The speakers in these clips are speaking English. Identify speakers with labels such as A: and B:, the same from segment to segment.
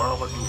A: Washington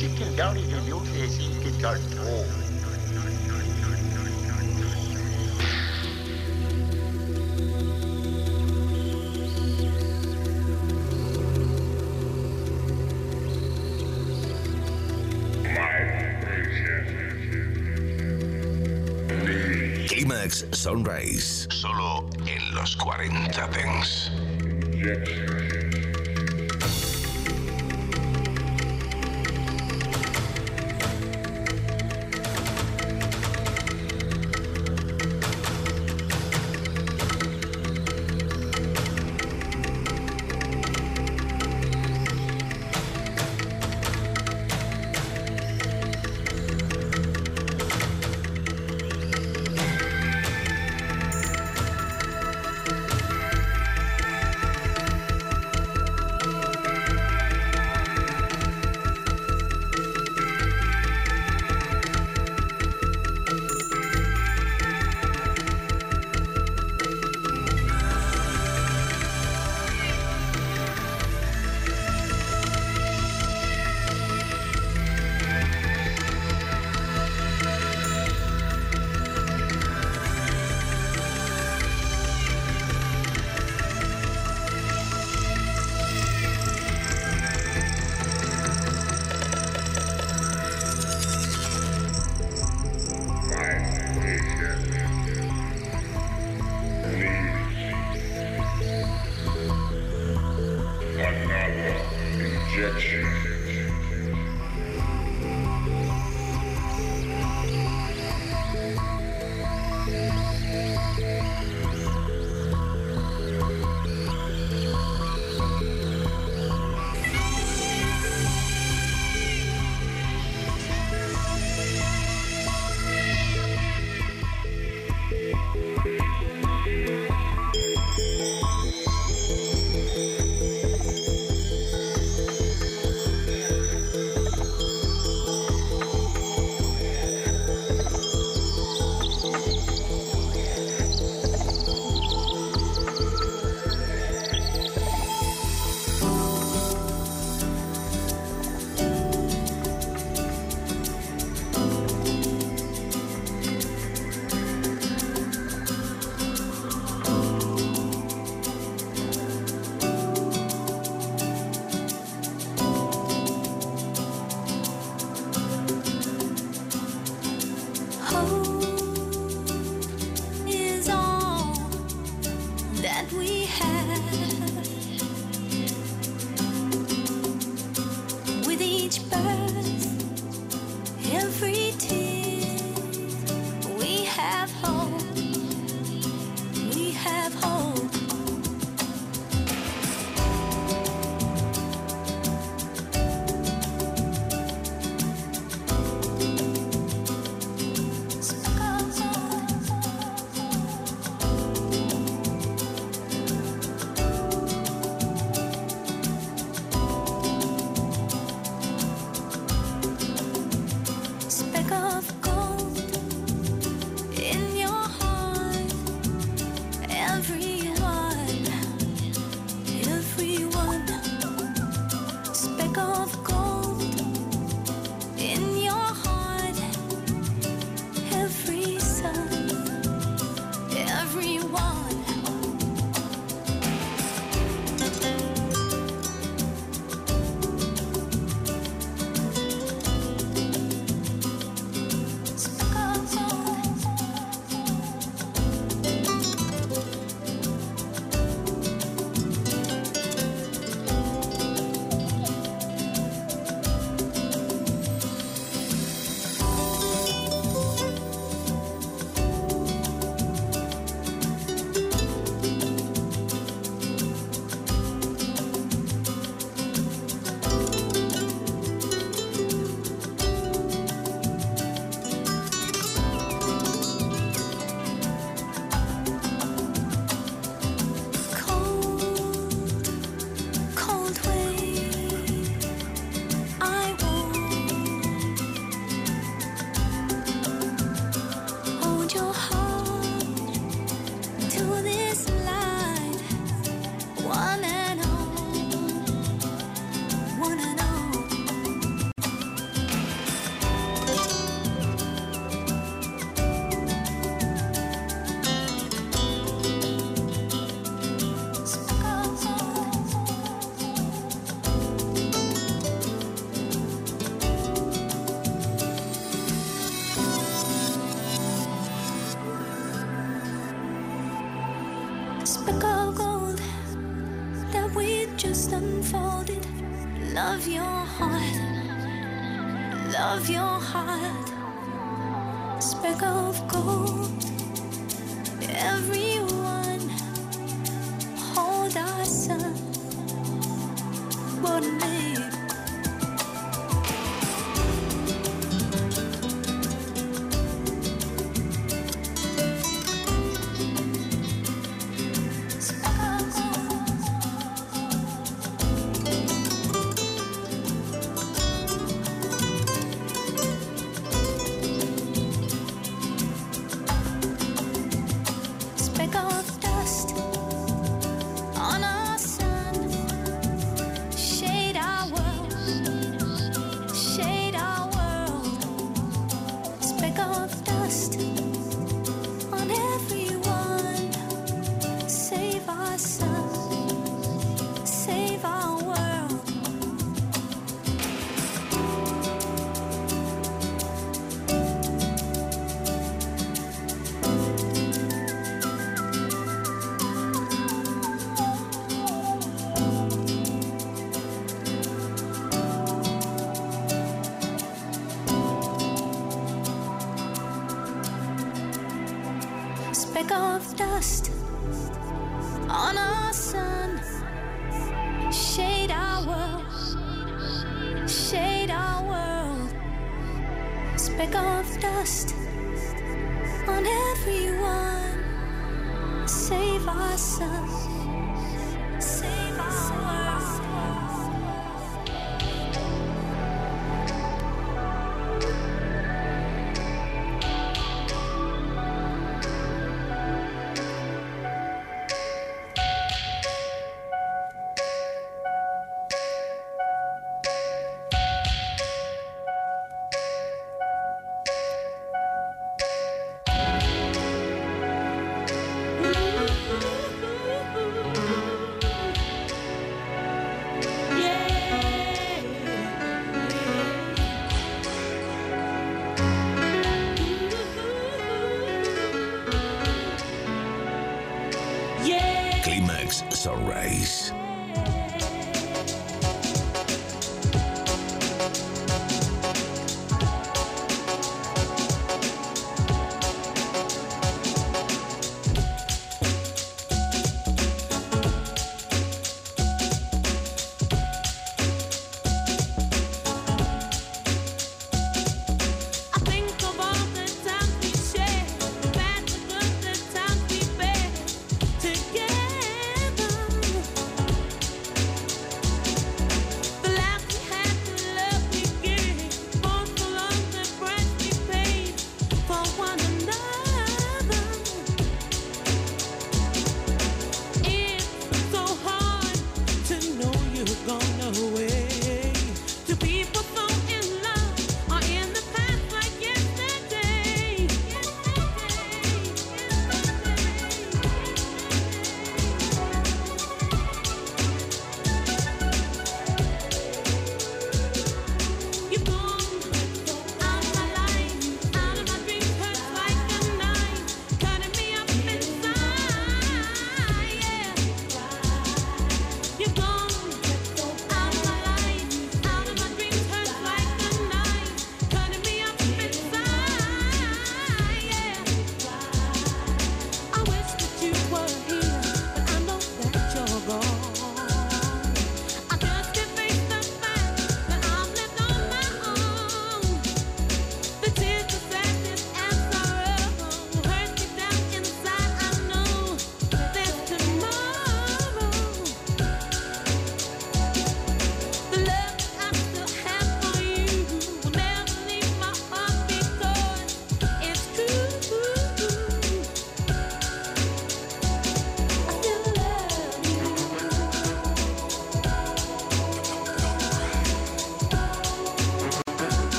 B: Ezekiel Downey Jr. Ezekiel Downey. Oh.
C: Climax Sunrise, solo en los 40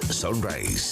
C: Sunrise.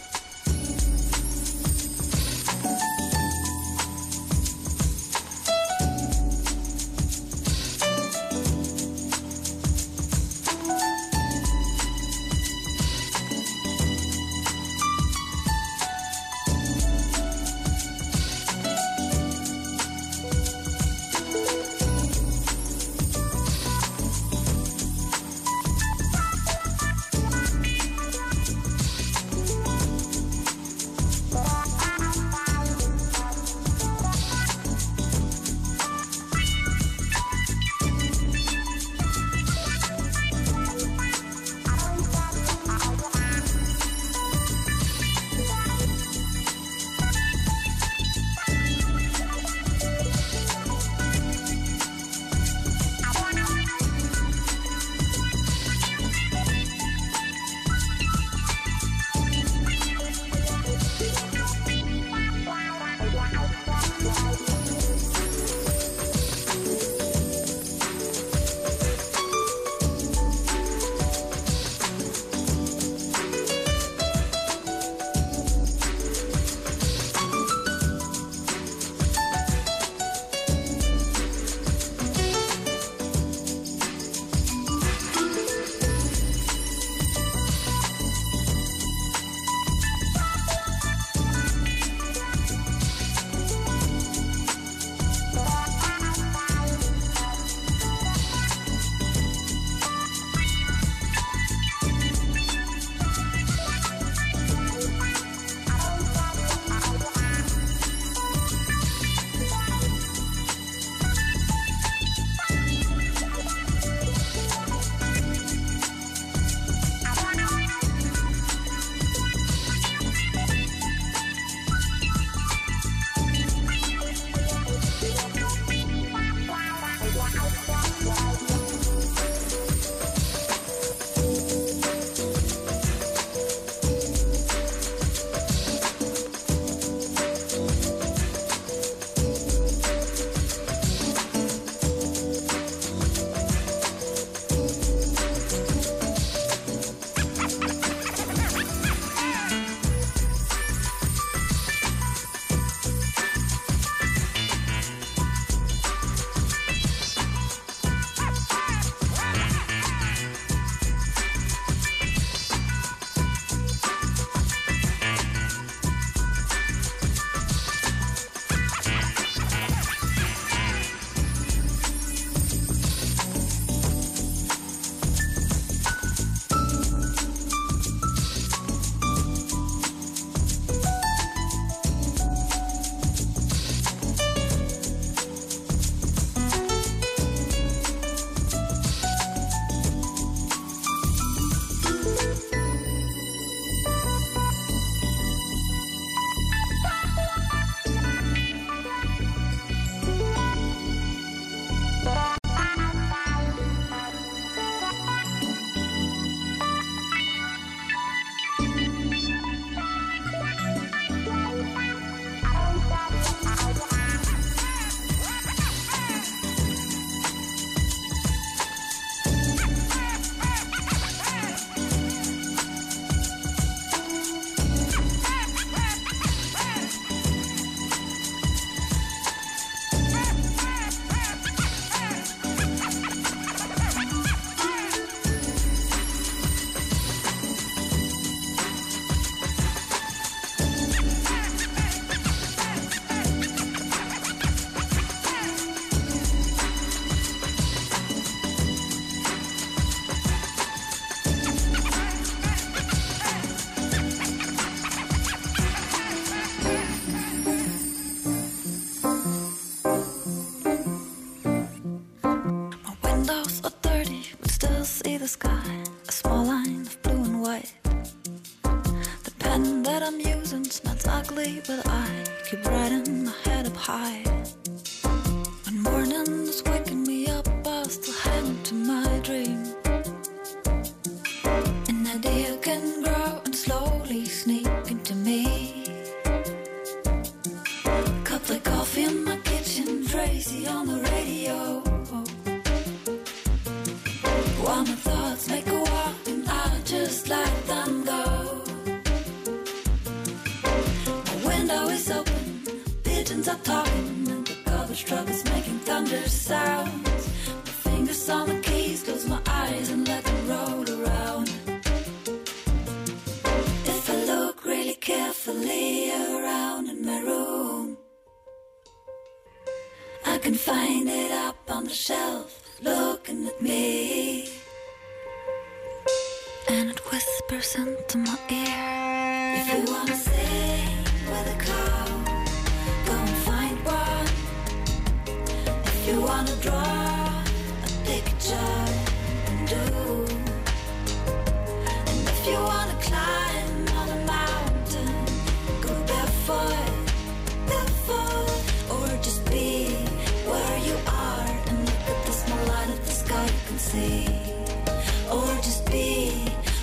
D: or just be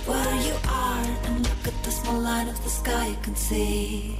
D: where you are and look at the small light of the sky you can see.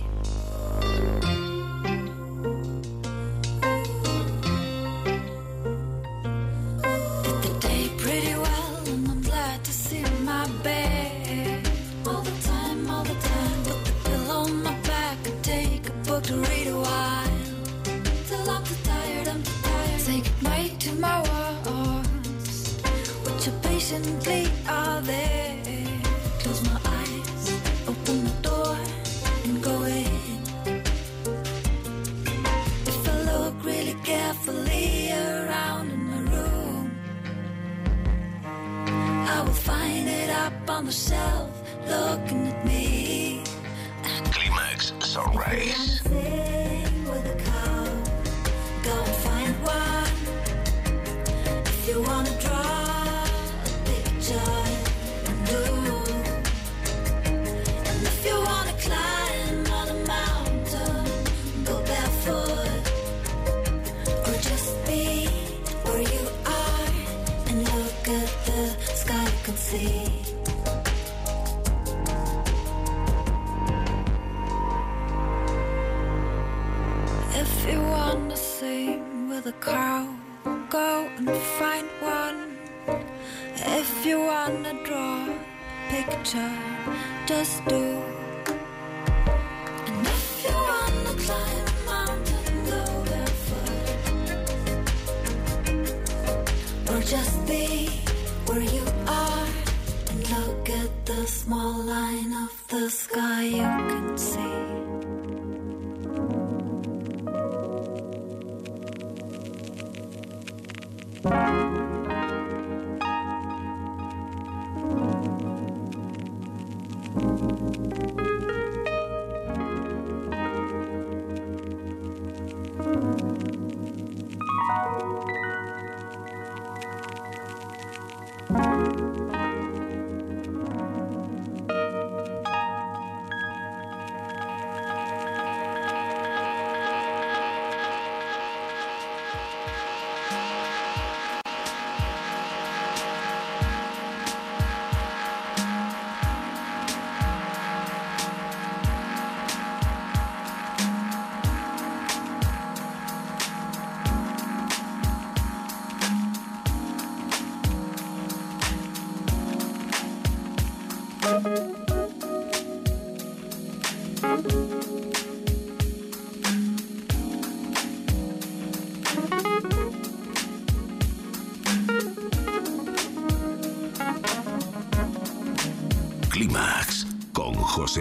D: you can see.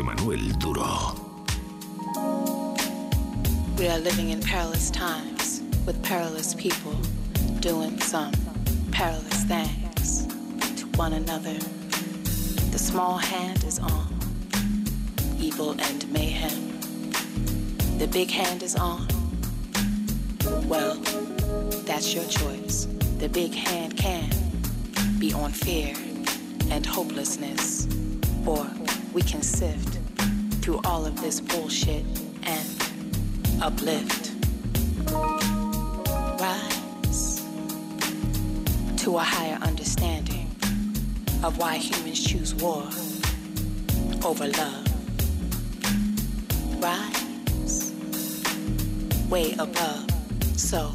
C: Manuel Duro.
E: We are living in perilous times with perilous people doing some perilous things to one another. The small hand is on evil and mayhem. The big hand is on. Well, that's your choice. The big hand can be on fear and hopelessness, or we can sift through all of this bullshit and uplift. Rise to a higher understanding of why humans choose war over love. Rise way above so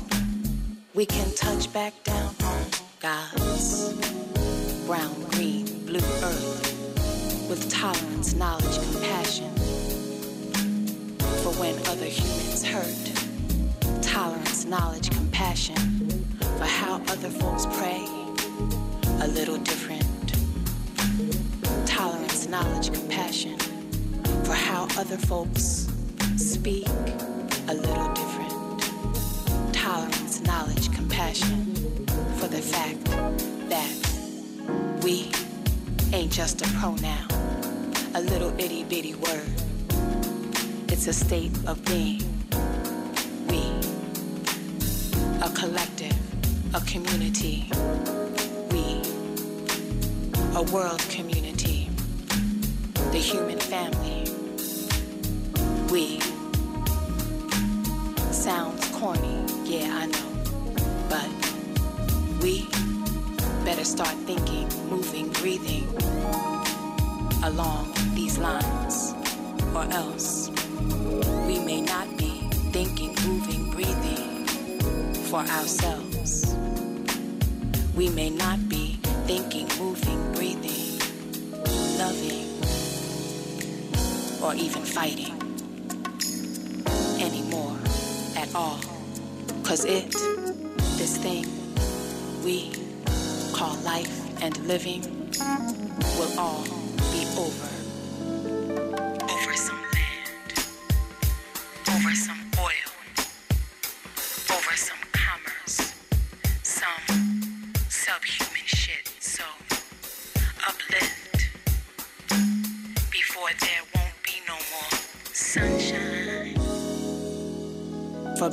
E: we can touch back down on God's brown, green, blue earth with tolerance, knowledge, compassion when other humans hurt. Tolerance, knowledge, compassion for how other folks pray a little different. Tolerance, knowledge, compassion for how other folks speak a little different. Tolerance, knowledge, compassion for the fact that we ain't just a pronoun, a little itty bitty word. It's a state of being. We, a collective, a community. We, a world community,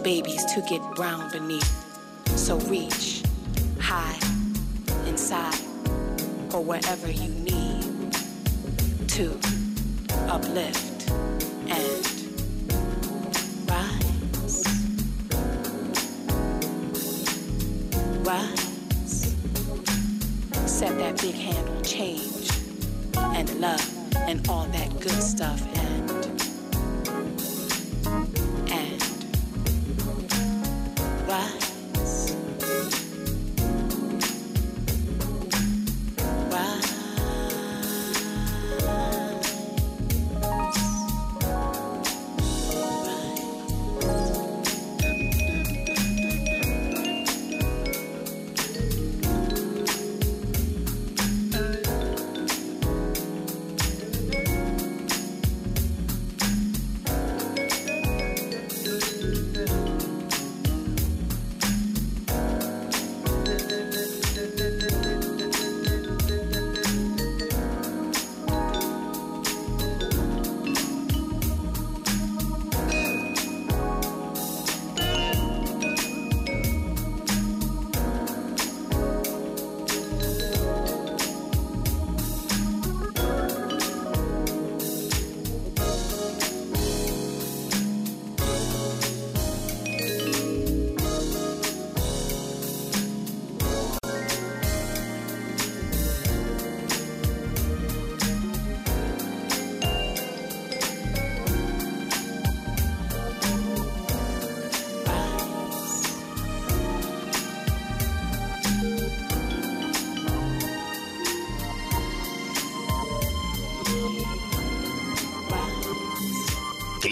E: babies to get brown beneath. So reach high inside or wherever you need to uplift and rise. Rise. Set that big hand change and love and all that good stuff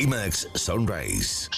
C: Climax Sunrise.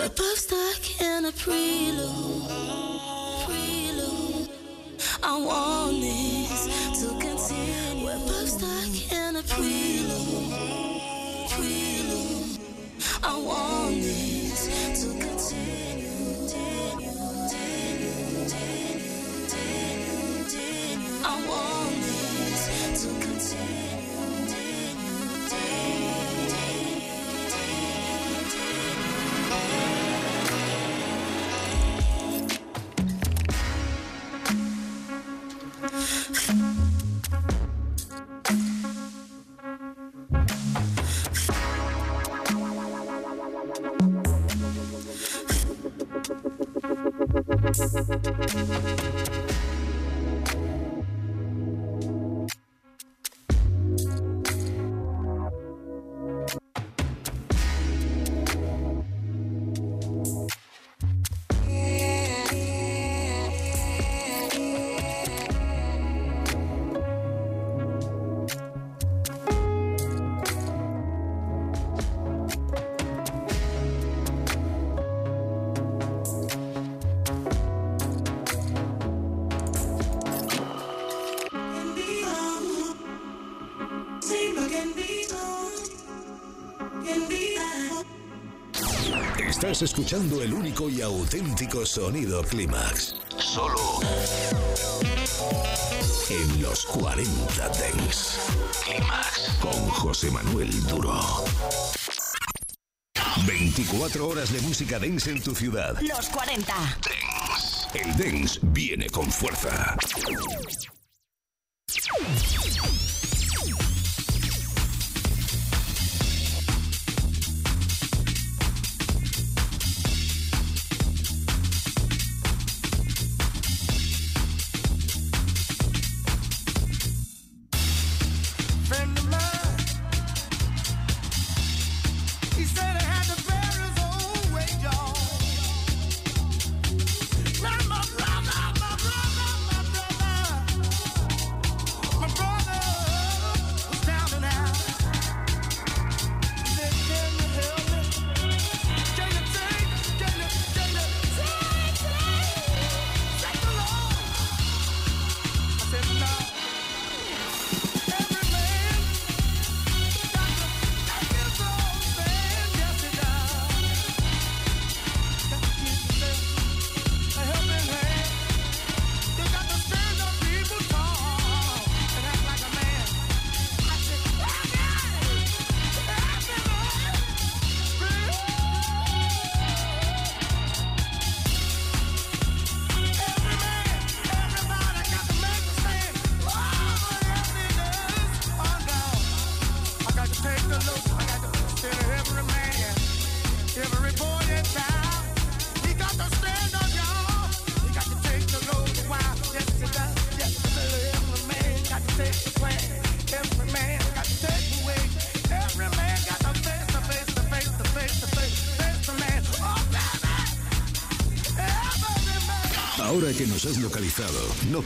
F: We're both stuck in a prelude. Prelude. I want this to continue. We're both stuck in a prelude. Prelude. I want
G: Estás escuchando el único y auténtico sonido Clímax. Solo en los 40 Dents. Clímax con José Manuel Duro. 24 horas de música dance en tu ciudad.
H: Los 40.
G: El dance viene con fuerza.